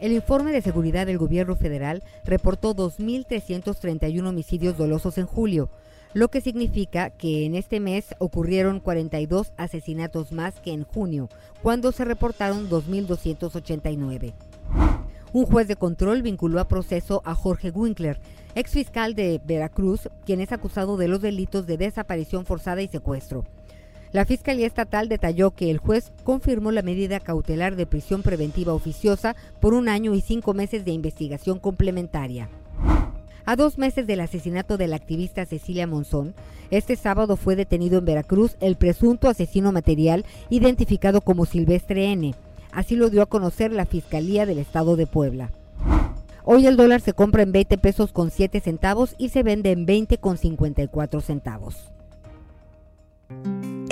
El informe de seguridad del gobierno federal reportó 2.331 homicidios dolosos en julio, lo que significa que en este mes ocurrieron 42 asesinatos más que en junio, cuando se reportaron 2.289. Un juez de control vinculó a proceso a Jorge Winkler, ex fiscal de Veracruz, quien es acusado de los delitos de desaparición forzada y secuestro. La Fiscalía Estatal detalló que el juez confirmó la medida cautelar de prisión preventiva oficiosa por un año y cinco meses de investigación complementaria. A dos meses del asesinato de la activista Cecilia Monzón, este sábado fue detenido en Veracruz el presunto asesino material identificado como Silvestre N. Así lo dio a conocer la Fiscalía del Estado de Puebla. Hoy el dólar se compra en 20 pesos con 7 centavos y se vende en 20 con 54 centavos.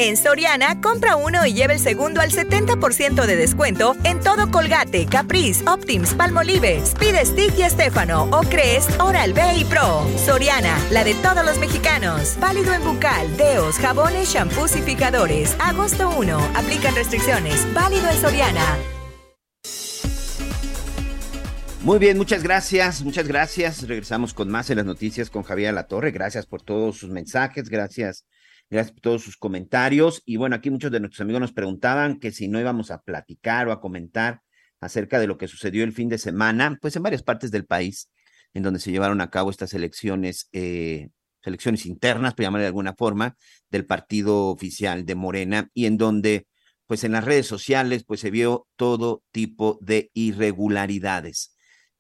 En Soriana, compra uno y lleva el segundo al 70% de descuento en todo Colgate, Caprice, Optims, Palmolive, Speed Stick y Estefano, o Crest, Oral B y Pro. Soriana, la de todos los mexicanos. Válido en bucal, deos, jabones, shampoos y fijadores. Agosto 1. Aplican restricciones. Válido en Soriana. Muy bien, muchas gracias, muchas gracias. Regresamos con más en las noticias con Javier La Torre. Gracias por todos sus mensajes, gracias Gracias por todos sus comentarios. Y bueno, aquí muchos de nuestros amigos nos preguntaban que si no íbamos a platicar o a comentar acerca de lo que sucedió el fin de semana, pues en varias partes del país, en donde se llevaron a cabo estas elecciones, eh, elecciones internas, por llamar de alguna forma, del partido oficial de Morena, y en donde, pues en las redes sociales, pues se vio todo tipo de irregularidades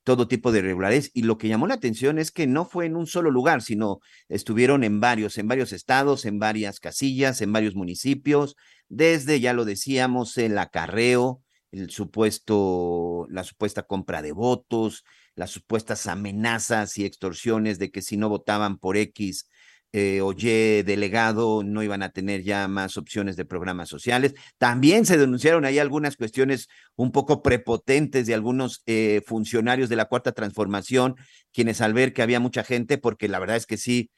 todo tipo de irregularidades. Y lo que llamó la atención es que no fue en un solo lugar, sino estuvieron en varios, en varios estados, en varias casillas, en varios municipios, desde, ya lo decíamos, el acarreo, el supuesto, la supuesta compra de votos, las supuestas amenazas y extorsiones de que si no votaban por X eh, oye, delegado, no iban a tener ya más opciones de programas sociales. También se denunciaron ahí algunas cuestiones un poco prepotentes de algunos eh, funcionarios de la Cuarta Transformación, quienes al ver que había mucha gente, porque la verdad es que sí,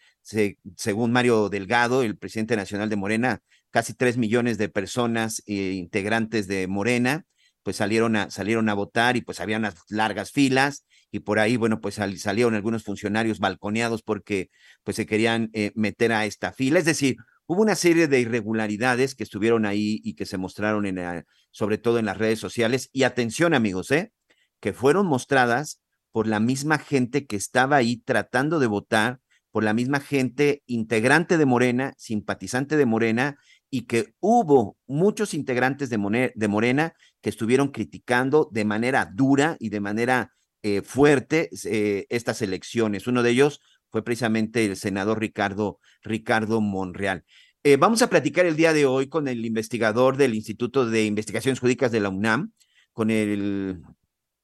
según Mario Delgado, el presidente nacional de Morena, casi tres millones de personas eh, integrantes de Morena, pues salieron a, salieron a votar y pues había unas largas filas y por ahí, bueno, pues salieron algunos funcionarios balconeados porque pues se querían eh, meter a esta fila. Es decir, hubo una serie de irregularidades que estuvieron ahí y que se mostraron en, sobre todo en las redes sociales. Y atención, amigos, ¿eh? que fueron mostradas por la misma gente que estaba ahí tratando de votar, por la misma gente integrante de Morena, simpatizante de Morena, y que hubo muchos integrantes de Morena que estuvieron criticando de manera dura y de manera eh, fuerte eh, estas elecciones. Uno de ellos fue precisamente el senador Ricardo, Ricardo Monreal. Eh, vamos a platicar el día de hoy con el investigador del Instituto de Investigaciones Jurídicas de la UNAM, con el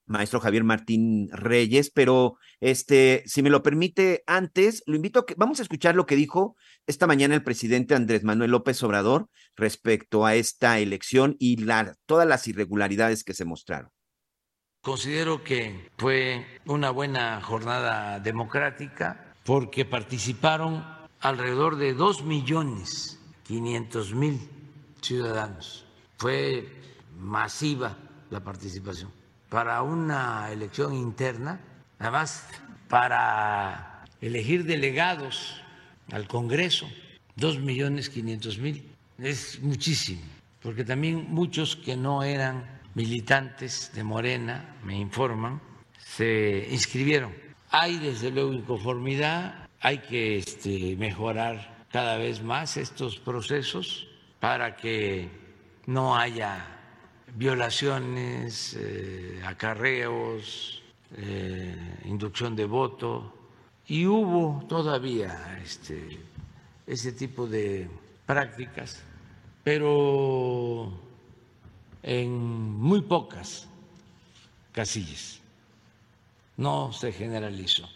maestro Javier Martín Reyes, pero este, si me lo permite, antes lo invito a que vamos a escuchar lo que dijo esta mañana el presidente Andrés Manuel López Obrador respecto a esta elección y la, todas las irregularidades que se mostraron. Considero que fue una buena jornada democrática porque participaron alrededor de dos millones quinientos mil ciudadanos. Fue masiva la participación. Para una elección interna, además para elegir delegados al Congreso, dos millones quinientos mil, es muchísimo, porque también muchos que no eran militantes de Morena, me informan, se inscribieron. Hay desde luego inconformidad, hay que este, mejorar cada vez más estos procesos para que no haya violaciones, eh, acarreos, eh, inducción de voto. Y hubo todavía este, ese tipo de prácticas, pero en muy pocas casillas. No se generalizó.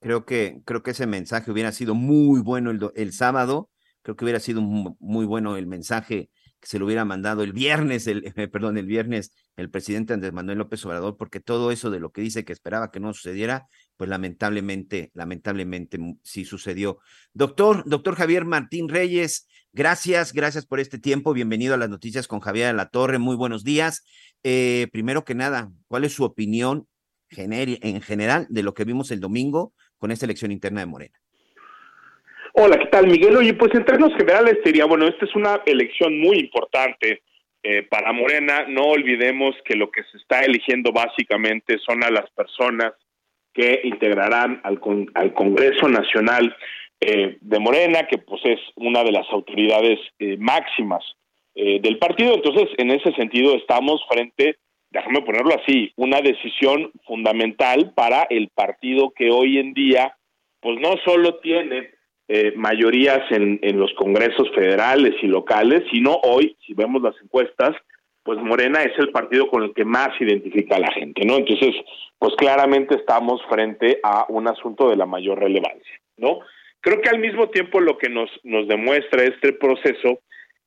Creo que, creo que ese mensaje hubiera sido muy bueno el, el sábado. Creo que hubiera sido muy bueno el mensaje que se lo hubiera mandado el viernes, el, perdón, el viernes el presidente Andrés Manuel López Obrador, porque todo eso de lo que dice que esperaba que no sucediera, pues lamentablemente, lamentablemente sí sucedió. Doctor, doctor Javier Martín Reyes, gracias, gracias por este tiempo. Bienvenido a las noticias con Javier de la Torre. Muy buenos días. Eh, primero que nada, ¿cuál es su opinión en general de lo que vimos el domingo con esta elección interna de Morena? Hola, ¿qué tal, Miguel? Oye, pues en términos generales sería, bueno, esta es una elección muy importante eh, para Morena. No olvidemos que lo que se está eligiendo básicamente son a las personas que integrarán al, al Congreso Nacional eh, de Morena, que pues es una de las autoridades eh, máximas del partido. Entonces, en ese sentido, estamos frente, déjame ponerlo así, una decisión fundamental para el partido que hoy en día, pues no solo tiene eh, mayorías en, en los congresos federales y locales, sino hoy, si vemos las encuestas, pues Morena es el partido con el que más identifica a la gente, ¿no? Entonces, pues claramente estamos frente a un asunto de la mayor relevancia, ¿no? Creo que al mismo tiempo lo que nos, nos demuestra este proceso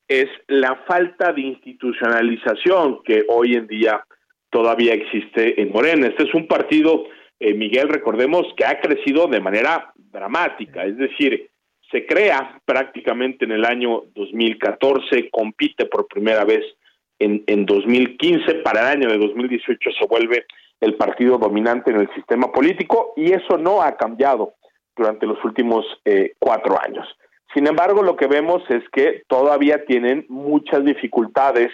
es la falta de institucionalización que hoy en día todavía existe en Morena. Este es un partido, eh, Miguel, recordemos que ha crecido de manera dramática, es decir, se crea prácticamente en el año 2014, compite por primera vez en, en 2015, para el año de 2018 se vuelve el partido dominante en el sistema político y eso no ha cambiado durante los últimos eh, cuatro años. Sin embargo, lo que vemos es que todavía tienen muchas dificultades,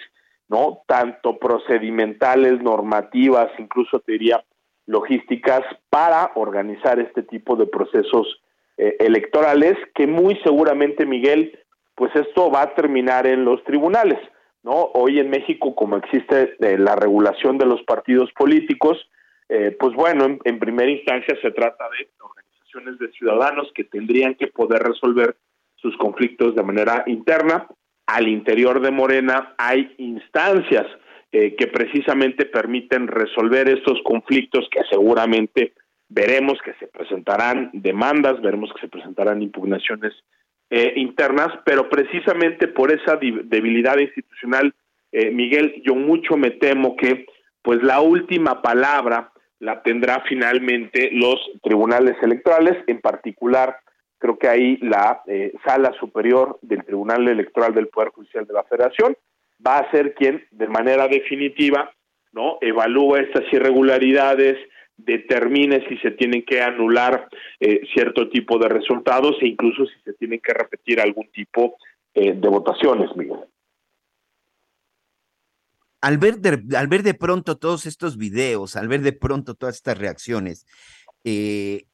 ¿no? Tanto procedimentales, normativas, incluso te diría logísticas, para organizar este tipo de procesos eh, electorales que muy seguramente, Miguel, pues esto va a terminar en los tribunales, ¿no? Hoy en México, como existe eh, la regulación de los partidos políticos, eh, pues bueno, en, primera instancia se trata de de ciudadanos que tendrían que poder resolver sus conflictos de manera interna. Al interior de Morena hay instancias que precisamente permiten resolver estos conflictos que seguramente veremos que se presentarán demandas, veremos que se presentarán impugnaciones eh, internas, pero precisamente por esa debilidad institucional, eh, Miguel, yo mucho me temo que pues la última palabra la tendrá finalmente los tribunales electorales, en particular creo que ahí la eh, sala superior del Tribunal Electoral del Poder Judicial de la Federación va a ser quien de manera definitiva no evalúa estas irregularidades, determine si se tienen que anular eh, cierto tipo de resultados e incluso si se tienen que repetir algún tipo eh, de votaciones, Miguel. Al ver, de, al ver de pronto todos estos videos, al ver de pronto todas estas reacciones, eh,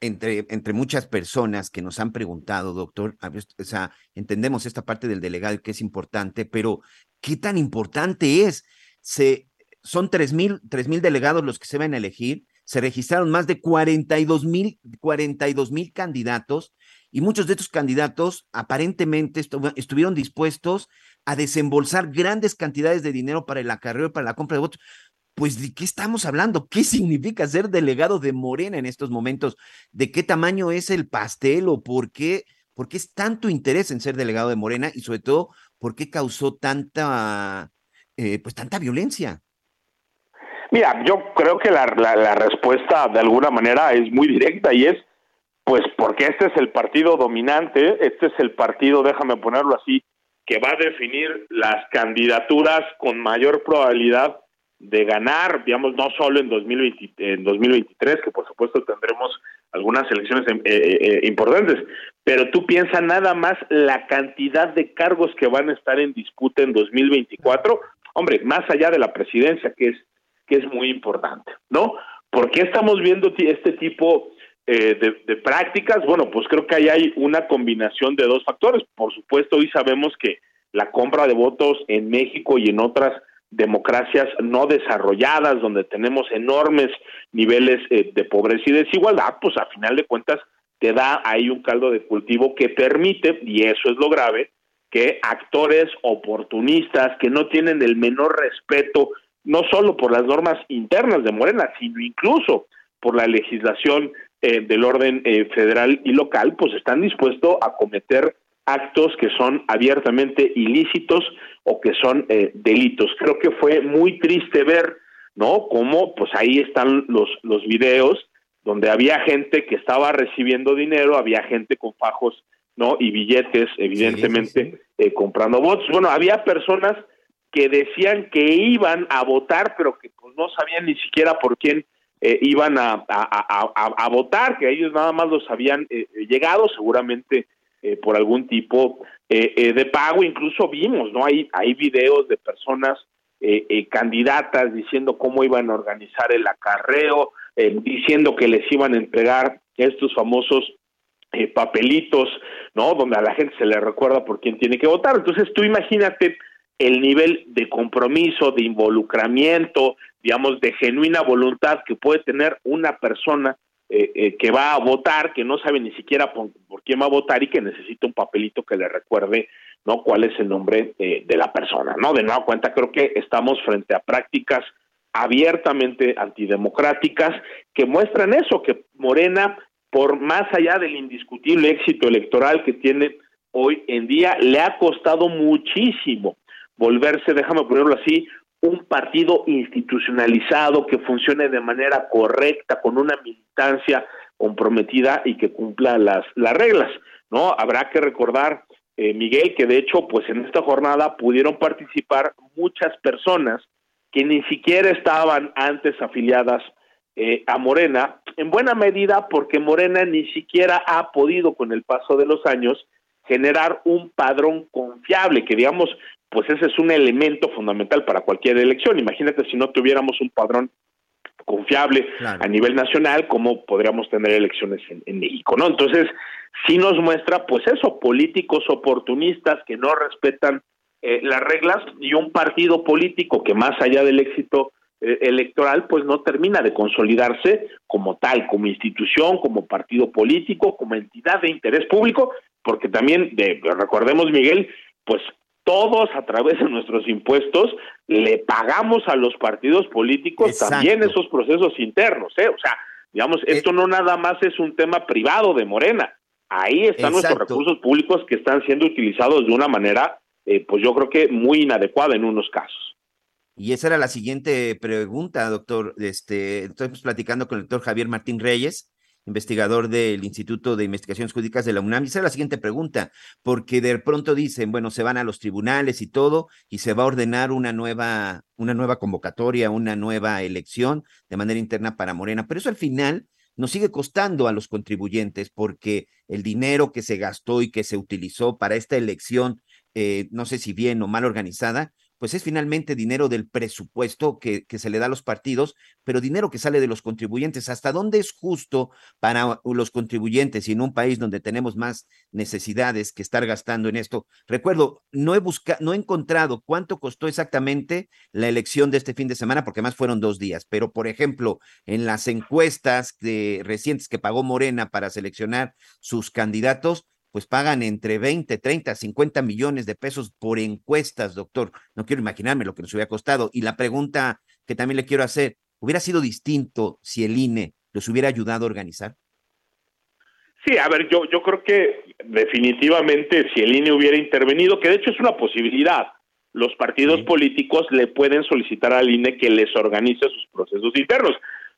entre, entre muchas personas que nos han preguntado, doctor, o sea, entendemos esta parte del delegado que es importante, pero ¿qué tan importante es? Se, son tres mil, tres mil delegados los que se van a elegir, se registraron más de 42 mil, 42 mil candidatos y muchos de estos candidatos aparentemente estuvieron dispuestos a desembolsar grandes cantidades de dinero para el acarreo y para la compra de votos. Pues de qué estamos hablando? ¿Qué significa ser delegado de Morena en estos momentos? ¿De qué tamaño es el pastel o por qué, por qué es tanto interés en ser delegado de Morena y sobre todo por qué causó tanta, eh, pues tanta violencia? Mira, yo creo que la, la, respuesta de alguna manera es muy directa y es, pues porque este es el partido dominante, este es el partido, déjame ponerlo así, que va a definir las candidaturas con mayor probabilidad de ganar, digamos, no solo en, 2020, en 2023, que por supuesto tendremos algunas elecciones eh, eh, eh, importantes, pero tú piensas nada más la cantidad de cargos que van a estar en disputa en 2024, hombre, más allá de la presidencia, que es, que es muy importante, ¿no? ¿Por qué estamos viendo este tipo eh, de, de, prácticas? Bueno, pues creo que ahí hay una combinación de dos factores. Por supuesto, hoy sabemos que la compra de votos en México y en otras democracias no desarrolladas, donde tenemos enormes niveles eh, de pobreza y desigualdad, pues a final de cuentas te da ahí un caldo de cultivo que permite, y eso es lo grave, que actores oportunistas que no tienen el menor respeto, no solo por las normas internas de Morena, sino incluso por la legislación eh, del orden eh, federal y local, pues están dispuestos a cometer actos que son abiertamente ilícitos o que son eh, delitos. Creo que fue muy triste ver, ¿no? Cómo, pues ahí están los, los videos donde había gente que estaba recibiendo dinero, había gente con fajos, ¿no? Y billetes, evidentemente, Eh, comprando votos. Bueno, había personas que decían que iban a votar, pero que pues, no sabían ni siquiera por quién eh, iban a, a, a, votar, que ellos nada más los habían eh, llegado, seguramente eh, por algún tipo eh, eh, de pago. Incluso vimos, ¿no? Hay, hay videos de personas candidatas diciendo cómo iban a organizar el acarreo, diciendo que les iban a entregar estos famosos papelitos, ¿no? Donde a la gente se le recuerda por quién tiene que votar. Entonces tú imagínate el nivel de compromiso, de involucramiento, digamos, de genuina voluntad que puede tener una persona eh, eh, que va a votar, que no sabe ni siquiera por, quién va a votar y que necesita un papelito que le recuerde no cuál es el nombre de la persona. No, de nueva cuenta creo que estamos frente a prácticas abiertamente antidemocráticas que muestran eso, que Morena, por más allá del indiscutible éxito electoral que tiene hoy en día, le ha costado muchísimo volverse, déjame ponerlo así, un partido institucionalizado que funcione de manera correcta, con una militancia comprometida y que cumpla las, las reglas, ¿no? Habrá que recordar, eh, Miguel, que de hecho, pues en esta jornada pudieron participar muchas personas que ni siquiera estaban antes afiliadas eh, a Morena, en buena medida porque Morena ni siquiera ha podido con el paso de los años generar un padrón confiable, que digamos pues ese es un elemento fundamental para cualquier elección. Imagínate si no tuviéramos un padrón confiable a nivel nacional, cómo podríamos tener elecciones en, México, ¿no? Entonces, sí nos muestra, pues eso, políticos oportunistas que no respetan eh, las reglas y un partido político que más allá del éxito eh, electoral, pues no termina de consolidarse como tal, como institución, como partido político, como entidad de interés público, porque también, de, recordemos, Miguel, pues todos a través de nuestros impuestos le pagamos a los partidos políticos también esos procesos internos, ¿eh? O sea, digamos, eh, esto no nada más es un tema privado de Morena. Ahí están nuestros recursos públicos que están siendo utilizados de una manera, eh, pues yo creo que muy inadecuada en unos casos. Y esa era la siguiente pregunta, doctor. Este, estoy platicando con el doctor Javier Martín Reyes, investigador del Instituto de Investigaciones Jurídicas de la UNAM. Y esa es la siguiente pregunta, porque de pronto dicen, bueno, se van a los tribunales y todo, y se va a ordenar una nueva, una nueva convocatoria, una nueva elección de manera interna para Morena. Pero eso al final nos sigue costando a los contribuyentes, porque el dinero que se gastó y que se utilizó para esta elección, eh, no sé si bien o mal organizada, pues es finalmente dinero del presupuesto que, se le da a los partidos, pero dinero que sale de los contribuyentes. ¿Hasta dónde es justo para los contribuyentes y en un país donde tenemos más necesidades que estar gastando en esto? Recuerdo, no he buscado, no he encontrado cuánto costó exactamente la elección de este fin de semana, porque más fueron dos días, pero por ejemplo, en las encuestas de, recientes que pagó Morena para seleccionar sus candidatos, pues pagan entre 20, 30, 50 millones de pesos por encuestas, doctor. No quiero imaginarme lo que nos hubiera costado. Y la pregunta que también le quiero hacer, ¿hubiera sido distinto si el INE los hubiera ayudado a organizar? Sí, a ver, yo, yo creo que definitivamente si el INE hubiera intervenido, que de hecho es una posibilidad, los partidos políticos le pueden solicitar al INE que les organice sus procesos internos.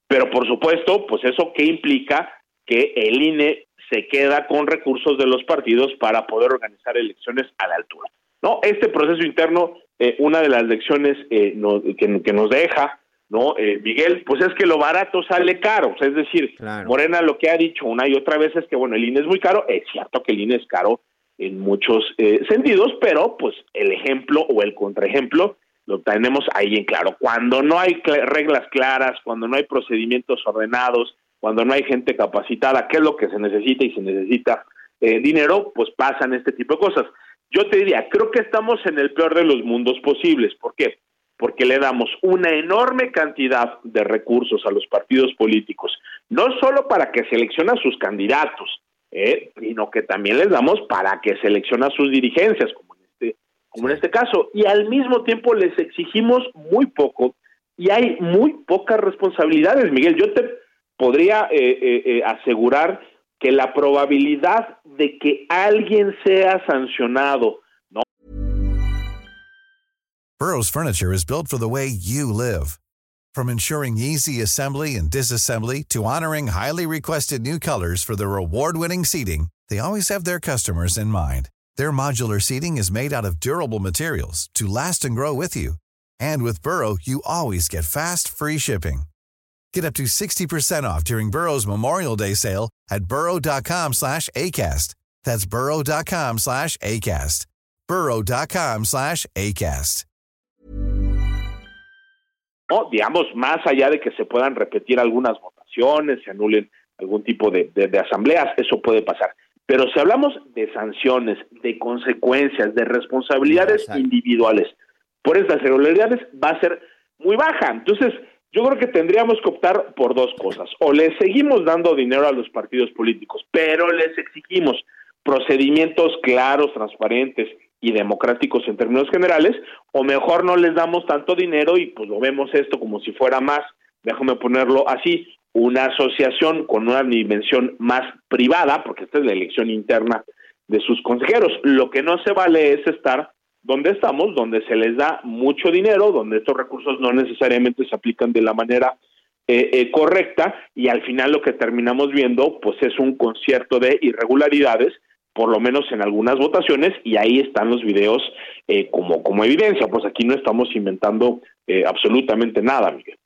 Pero por supuesto, pues eso qué implica que el INE se queda con recursos de los partidos para poder organizar elecciones a la altura. No, este proceso interno, eh, una de las lecciones eh, que, nos deja, no, eh, Miguel, pues es que lo barato sale caro, es decir, Morena lo que ha dicho una y otra vez es que bueno, el INE es muy caro, es cierto que el INE es caro en muchos sentidos, pero pues el ejemplo o el contraejemplo lo tenemos ahí en claro. Cuando no hay reglas claras, cuando no hay procedimientos ordenados, cuando no hay gente capacitada, ¿qué es lo que se necesita y se necesita eh, dinero? Pues pasan este tipo de cosas. Yo te diría, creo que estamos en el peor de los mundos posibles. ¿Por qué? Porque le damos una enorme cantidad de recursos a los partidos políticos, no solo para que seleccionen sus candidatos, eh, sino que también les damos para que seleccionen sus dirigencias, como en este, como en este caso, y al mismo tiempo les exigimos muy poco y hay muy pocas responsabilidades, Miguel. Yo te podría eh, eh, eh, asegurar que la probabilidad de que alguien sea sancionado, ¿no? Burroughs Furniture is built for the way you live. From ensuring easy assembly and disassembly to honoring highly requested new colors for their award-winning seating, they always have their customers in mind. Their modular seating is made out of durable materials to last and grow with you. And with Burrow, you always get fast, free shipping. Get up to 60% off during Burrow's Memorial Day sale at burrow.com slash ACAST. That's burrow.com slash ACAST. burrow.com slash ACAST. No, digamos, más allá de que se puedan repetir algunas votaciones, se anulen algún tipo de, de, de asambleas, eso puede pasar. Pero si hablamos de sanciones, de consecuencias, de responsabilidades individuales por estas irregularidades, va a ser muy baja. Entonces, yo creo que tendríamos que optar por dos cosas. O le seguimos dando dinero a los partidos políticos, pero les exigimos procedimientos claros, transparentes y democráticos en términos generales, o mejor no les damos tanto dinero y pues lo vemos esto como si fuera más, déjame ponerlo así, una asociación con una dimensión más privada, porque esta es la elección interna de sus consejeros. Lo que no se vale es estar donde estamos, donde se les da mucho dinero, donde estos recursos no necesariamente se aplican de la manera eh, eh, correcta y al final lo que terminamos viendo pues es un concierto de irregularidades por lo menos en algunas votaciones y ahí están los videos eh, como como evidencia. Pues aquí no estamos inventando absolutamente nada Miguel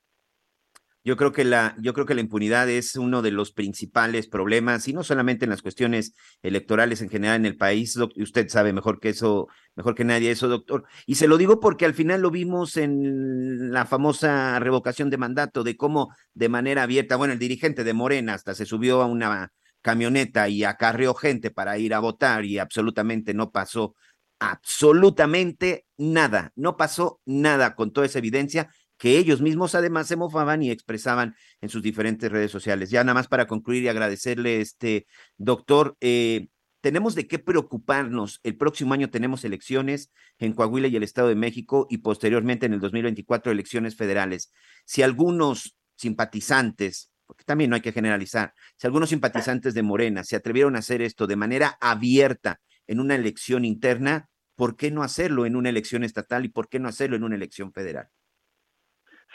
yo creo que la, yo creo que la impunidad es uno de los principales problemas, y no solamente en las cuestiones electorales en general en el país. Usted sabe mejor que eso, mejor que nadie eso, doctor. Y se lo digo porque al final lo vimos en la famosa revocación de mandato, de cómo de manera abierta, bueno, el dirigente de Morena hasta se subió a una camioneta y acarreó gente para ir a votar y absolutamente no pasó absolutamente nada, no pasó nada con toda esa evidencia que ellos mismos además se mofaban y expresaban en sus diferentes redes sociales. Ya nada más para concluir y agradecerle, este doctor, eh, tenemos de qué preocuparnos. El próximo año tenemos elecciones en Coahuila y el Estado de México y posteriormente en el 2024 elecciones federales. Si algunos simpatizantes, porque también no hay que generalizar, si algunos simpatizantes de Morena se atrevieron a hacer esto de manera abierta en una elección interna, ¿por qué no hacerlo en una elección estatal y por qué no hacerlo en una elección federal?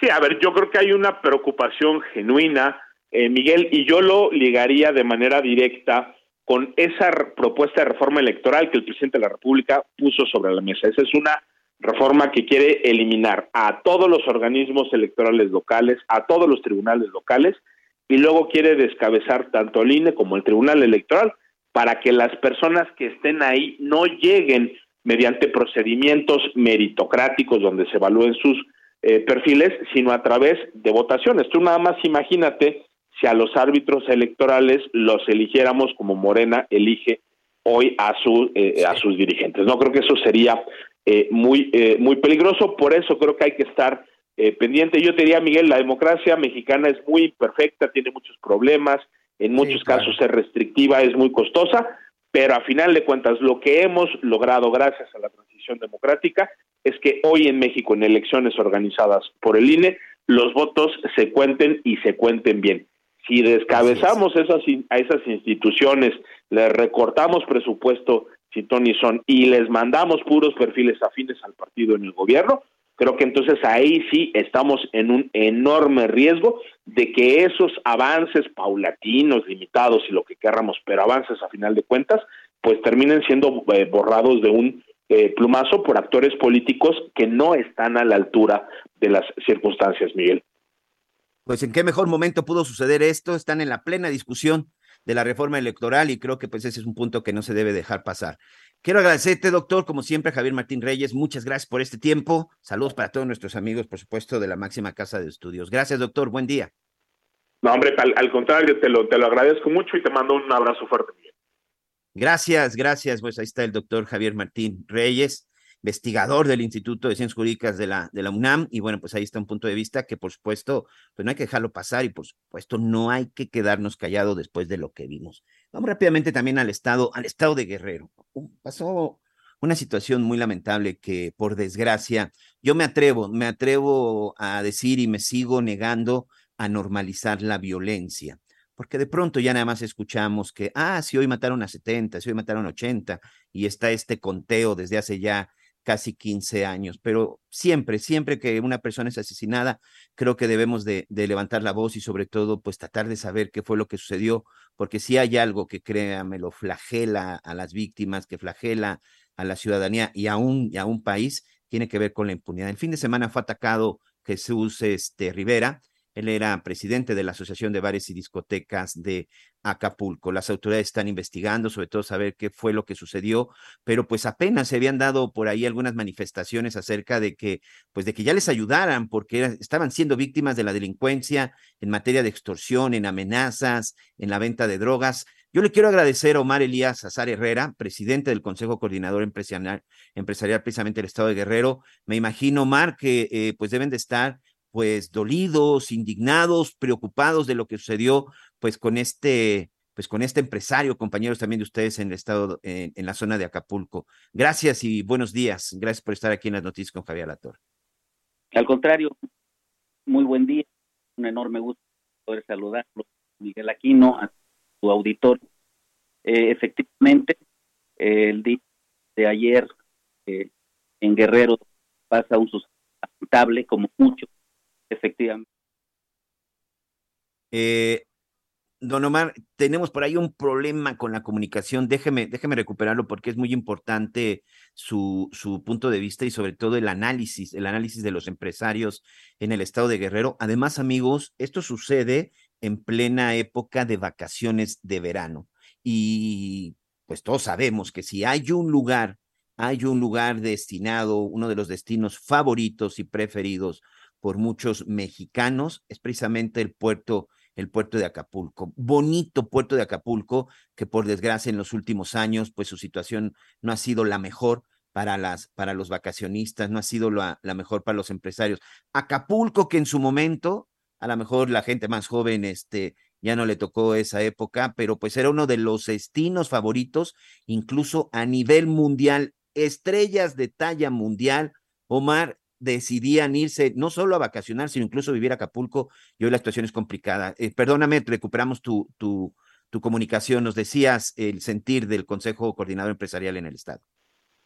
Sí, a ver, yo creo que hay una preocupación genuina, eh, Miguel, y yo lo ligaría de manera directa con esa propuesta de reforma electoral que el presidente de la República puso sobre la mesa. Esa es una reforma que quiere eliminar a todos los organismos electorales locales, a todos los tribunales locales, y luego quiere descabezar tanto el INE como el Tribunal Electoral para que las personas que estén ahí no lleguen mediante procedimientos meritocráticos donde se evalúen sus eh, perfiles, sino a través de votaciones. Tú nada más imagínate si a los árbitros electorales los eligiéramos como Morena elige hoy a, su, eh, a sus dirigentes. No creo que eso sería eh, muy, muy peligroso, por eso creo que hay que estar pendiente. Yo te diría, Miguel, la democracia mexicana es muy imperfecta, tiene muchos problemas, en muchos casos es restrictiva, es muy costosa, pero a final de cuentas lo que hemos logrado gracias a la transición democrática es que hoy en México, en elecciones organizadas por el INE, los votos se cuenten y se cuenten bien. Si descabezamos esas, a esas instituciones, les recortamos presupuesto si Tony son y les mandamos puros perfiles afines al partido en el gobierno, creo que entonces ahí sí estamos en un enorme riesgo de que esos avances paulatinos, limitados y lo que querramos, pero avances a final de cuentas, pues terminen siendo eh, borrados de un eh, plumazo por actores políticos que no están a la altura de las circunstancias, Miguel. Pues en qué mejor momento pudo suceder esto, están en la plena discusión de la reforma electoral y creo que pues ese es un punto que no se debe dejar pasar. Quiero agradecerte, doctor, como siempre, Javier Martín Reyes. Muchas gracias por este tiempo. Saludos para todos nuestros amigos, por supuesto, de la máxima casa de estudios. Gracias, doctor. Buen día. No, hombre, al, contrario, te lo, te lo agradezco mucho y te mando un abrazo fuerte. Gracias, gracias. Pues ahí está el doctor Javier Martín Reyes, investigador del Instituto de Ciencias Jurídicas de la, de la UNAM. Y bueno, pues ahí está un punto de vista que, por supuesto, pues no hay que dejarlo pasar y, por supuesto, no hay que quedarnos callados después de lo que vimos. Vamos rápidamente también al estado, al estado de Guerrero. Uh, pasó una situación muy lamentable que, por desgracia, yo me atrevo, me atrevo a decir y me sigo negando a normalizar la violencia porque de pronto ya nada más escuchamos que, ah, si hoy mataron a 70, si hoy mataron a 80, y está este conteo desde hace ya casi 15 años, pero siempre, siempre que una persona es asesinada, creo que debemos de, levantar la voz y sobre todo, pues tratar de saber qué fue lo que sucedió, porque si hay algo que créame, lo flagela a las víctimas, que flagela a la ciudadanía y a un, y a un país, tiene que ver con la impunidad. El fin de semana fue atacado Jesús este, Rivera, él era presidente de la Asociación de Bares y Discotecas de Acapulco. Las autoridades están investigando, sobre todo saber qué fue lo que sucedió, pero pues apenas se habían dado por ahí algunas manifestaciones acerca de que, pues de que ya les ayudaran, porque estaban siendo víctimas de la delincuencia en materia de extorsión, en amenazas, en la venta de drogas. Yo le quiero agradecer a Omar Elías Azar Herrera, presidente del Consejo Coordinador Empresarial, empresarial precisamente del Estado de Guerrero. Me imagino, Omar, que eh, pues deben de estar pues dolidos, indignados, preocupados de lo que sucedió pues con este pues con este empresario, compañeros también de ustedes en el estado, en, la zona de Acapulco. Gracias y buenos días. Gracias por estar aquí en las noticias con Javier Lator. Al contrario, muy buen día. Un enorme gusto poder saludarlo, Miguel Aquino, a tu auditor. Eh, efectivamente, el día de ayer eh, en Guerrero pasa un suceso lamentable, como mucho efectivamente. Eh, don Omar, tenemos por ahí un problema con la comunicación. Déjeme, déjeme recuperarlo porque es muy importante su, su punto de vista y sobre todo el análisis, el análisis de los empresarios en el estado de Guerrero. Además, amigos, esto sucede en plena época de vacaciones de verano. Y pues todos sabemos que si hay un lugar, hay un lugar destinado, uno de los destinos favoritos y preferidos por muchos mexicanos es precisamente el puerto, el puerto de Acapulco. Bonito puerto de Acapulco, que por desgracia en los últimos años, pues su situación no ha sido la mejor para, las, para los vacacionistas, no ha sido la, la mejor para los empresarios. Acapulco, que en su momento, a lo mejor la gente más joven, este, ya no le tocó esa época, pero pues era uno de los destinos favoritos, incluso a nivel mundial, estrellas de talla mundial. Omar, decidían irse no solo a vacacionar, sino incluso vivir a Acapulco y hoy la situación es complicada. Eh, perdóname, recuperamos tu, tu, tu comunicación. Nos decías el sentir del Consejo Coordinador Empresarial en el Estado.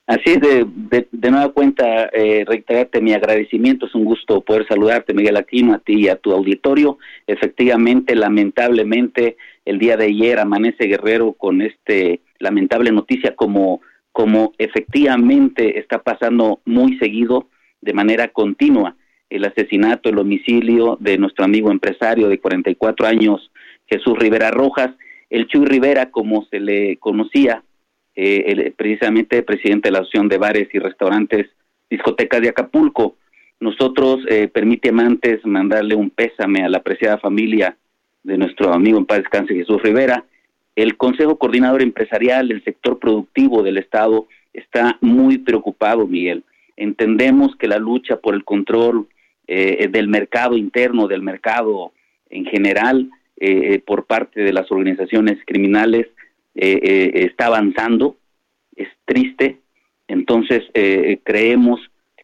Así es, de, de, nueva cuenta, eh, reiterarte mi agradecimiento. Es un gusto poder saludarte, Miguel Aquino, a ti y a tu auditorio. Efectivamente, lamentablemente, el día de ayer amanece Guerrero con este lamentable noticia, como, como efectivamente está pasando muy seguido de manera continua el asesinato, el homicidio de nuestro amigo empresario de 44 años, Jesús Rivera Rojas, el Chuy Rivera, como se le conocía, eh, precisamente presidente de la Asociación de Bares y Restaurantes Discotecas de Acapulco. Nosotros, eh, permíteme antes mandarle un pésame a la apreciada familia de nuestro amigo en paz descanse Jesús Rivera. El Consejo Coordinador Empresarial del sector productivo del Estado está muy preocupado, Miguel Entendemos que la lucha por el control eh, del mercado interno, del mercado en general, eh, por parte de las organizaciones criminales, eh, está avanzando, es triste. Entonces, creemos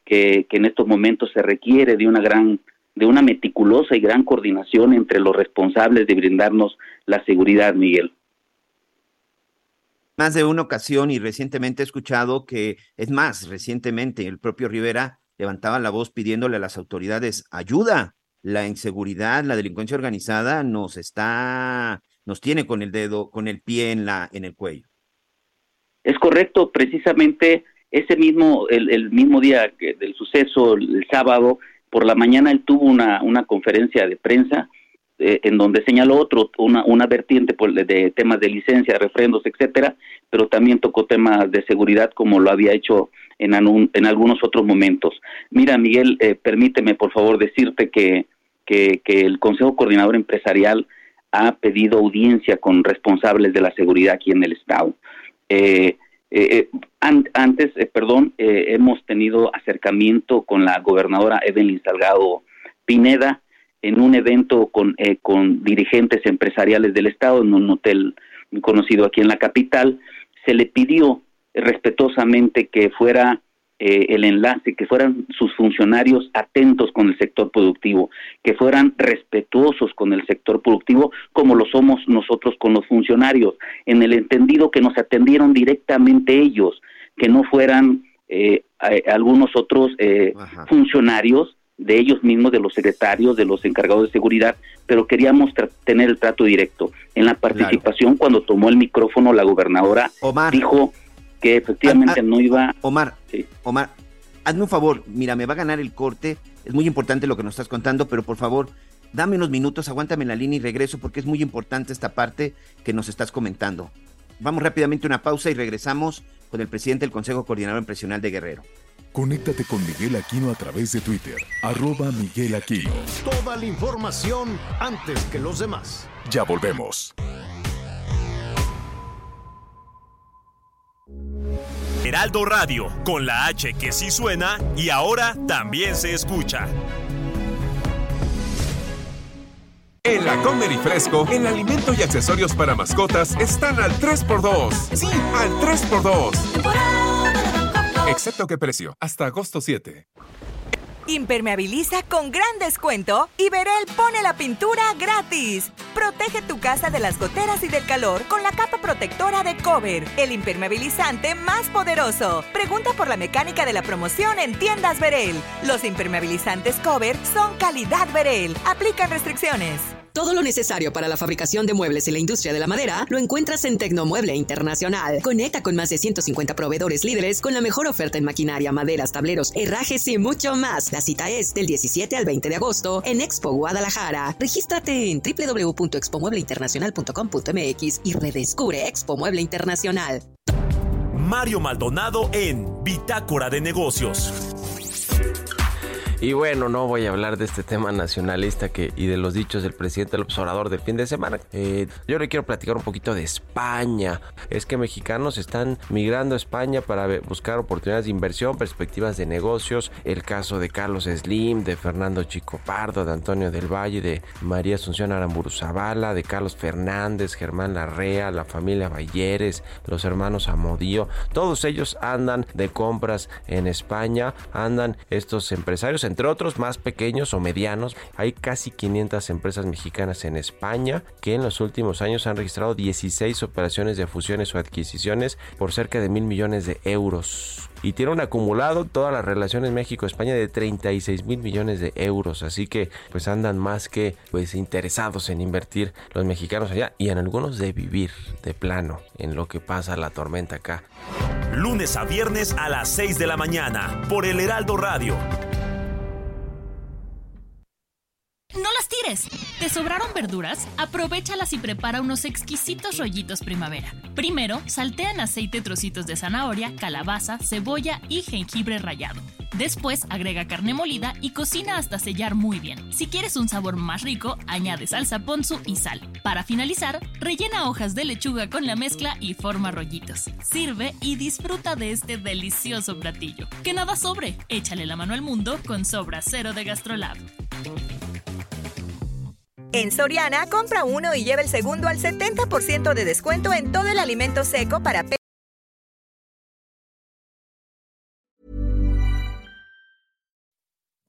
que, que en estos momentos se requiere de una gran de una meticulosa y gran coordinación entre los responsables de brindarnos la seguridad, Miguel más de una ocasión y recientemente he escuchado que, es más, recientemente el propio Rivera levantaba la voz pidiéndole a las autoridades ayuda. La inseguridad, la delincuencia organizada nos está, nos tiene con el dedo, con el pie en la, en el cuello. Es correcto, precisamente ese mismo, el, mismo día del suceso, el sábado, por la mañana él tuvo una, una conferencia de prensa eh, en donde señaló otro, una, una vertiente de temas de licencia, refrendos, etcétera, pero también tocó temas de seguridad como lo había hecho en, en algunos otros momentos. Mira, Miguel, eh, permíteme por favor decirte que, que, el Consejo Coordinador Empresarial ha pedido audiencia con responsables de la seguridad aquí en el Estado. Eh, antes, perdón, hemos tenido acercamiento con la gobernadora Evelyn Salgado Pineda, en un evento con, eh, con dirigentes empresariales del Estado, en un hotel conocido aquí en la capital, se le pidió respetuosamente que fuera eh, el enlace, que fueran sus funcionarios atentos con el sector productivo, que fueran respetuosos con el sector productivo como lo somos nosotros con los funcionarios, en el entendido que nos atendieron directamente ellos, que no fueran eh, algunos otros funcionarios de ellos mismos, de los secretarios, de los encargados de seguridad, pero queríamos tener el trato directo. En la participación, cuando tomó el micrófono, la gobernadora dijo que efectivamente no iba... Omar, Omar, hazme un favor, mira, me va a ganar el corte, es muy importante lo que nos estás contando, pero por favor, dame unos minutos, aguántame en la línea y regreso porque es muy importante esta parte que nos estás comentando. Vamos rápidamente a una pausa y regresamos con el presidente del Consejo Coordinador Empresarial de Guerrero. Conéctate con Miguel Aquino a través de Twitter, arroba Miguel Aquino. Toda la información antes que los demás. Ya volvemos. Heraldo Radio, con la H que sí suena y ahora también se escucha. En la Comer y Fresco, el alimento y accesorios para mascotas están al 3x2. Sí, al 3x2 excepto que precio, hasta agosto 7. Impermeabiliza con gran descuento y Verel pone la pintura gratis. Protege tu casa de las goteras y del calor con la capa protectora de Cover, el impermeabilizante más poderoso. Pregunta por la mecánica de la promoción en tiendas Verel. Los impermeabilizantes Cover son calidad Verel. Aplican restricciones. Todo lo necesario para la fabricación de muebles y la industria de la madera lo encuentras en Tecnomueble Internacional. Conecta con más de 150 proveedores líderes con la mejor oferta en maquinaria, maderas, tableros, herrajes y mucho más. La cita es del 17 al 20 de agosto en Expo Guadalajara. Regístrate en www.expomuebleinternacional.com.mx y redescubre Expo Mueble Internacional. Mario Maldonado en Bitácora de Negocios. Y bueno, no voy a hablar de este tema nacionalista que, y de los dichos del presidente del observador del fin de semana. Eh, yo le quiero platicar un poquito de España. Es que mexicanos están migrando a España para buscar oportunidades de inversión, perspectivas de negocios. El caso de Carlos Slim, de Fernando Chico Pardo, de Antonio del Valle, de María Asunción Aramburu Zavala, de Carlos Fernández, Germán Larrea, la familia Balleres, los hermanos Amodío. Todos ellos andan de compras en España. Andan estos empresarios entre otros más pequeños o medianos. Hay casi 500 empresas mexicanas en España que en los últimos años han registrado 16 operaciones de fusiones o adquisiciones por cerca de mil millones de euros y tiene un acumulado todas las relaciones México-España de 36 mil millones de euros. Así que pues andan más que pues interesados en invertir los mexicanos allá y en algunos de vivir de plano en lo que pasa la tormenta acá. Lunes a viernes a las 6 de la mañana por el Heraldo Radio. ¡No las tires! ¿Te sobraron verduras? Aprovechalas y prepara unos exquisitos rollitos primavera. Primero, saltea en aceite trocitos de zanahoria, calabaza, cebolla y jengibre rallado. Después, agrega carne molida y cocina hasta sellar muy bien. Si quieres un sabor más rico, añade salsa ponzu y sal. Para finalizar, rellena hojas de lechuga con la mezcla y forma rollitos. Sirve y disfruta de este delicioso platillo. Que nada sobre, échale la mano al mundo con Sobra Cero de Gastrolab. En Soriana, compra uno y lleva el segundo al 70% de descuento en todo el alimento seco para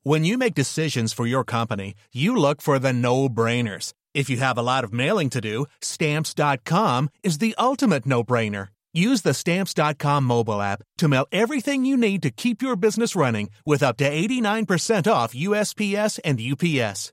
When you make decisions for your company, you look for the no-brainers. If you have a lot of mailing to do, stamps.com is the ultimate no-brainer. Use the stamps.com mobile app to mail everything you need to keep your business running with up to 89% off USPS and UPS.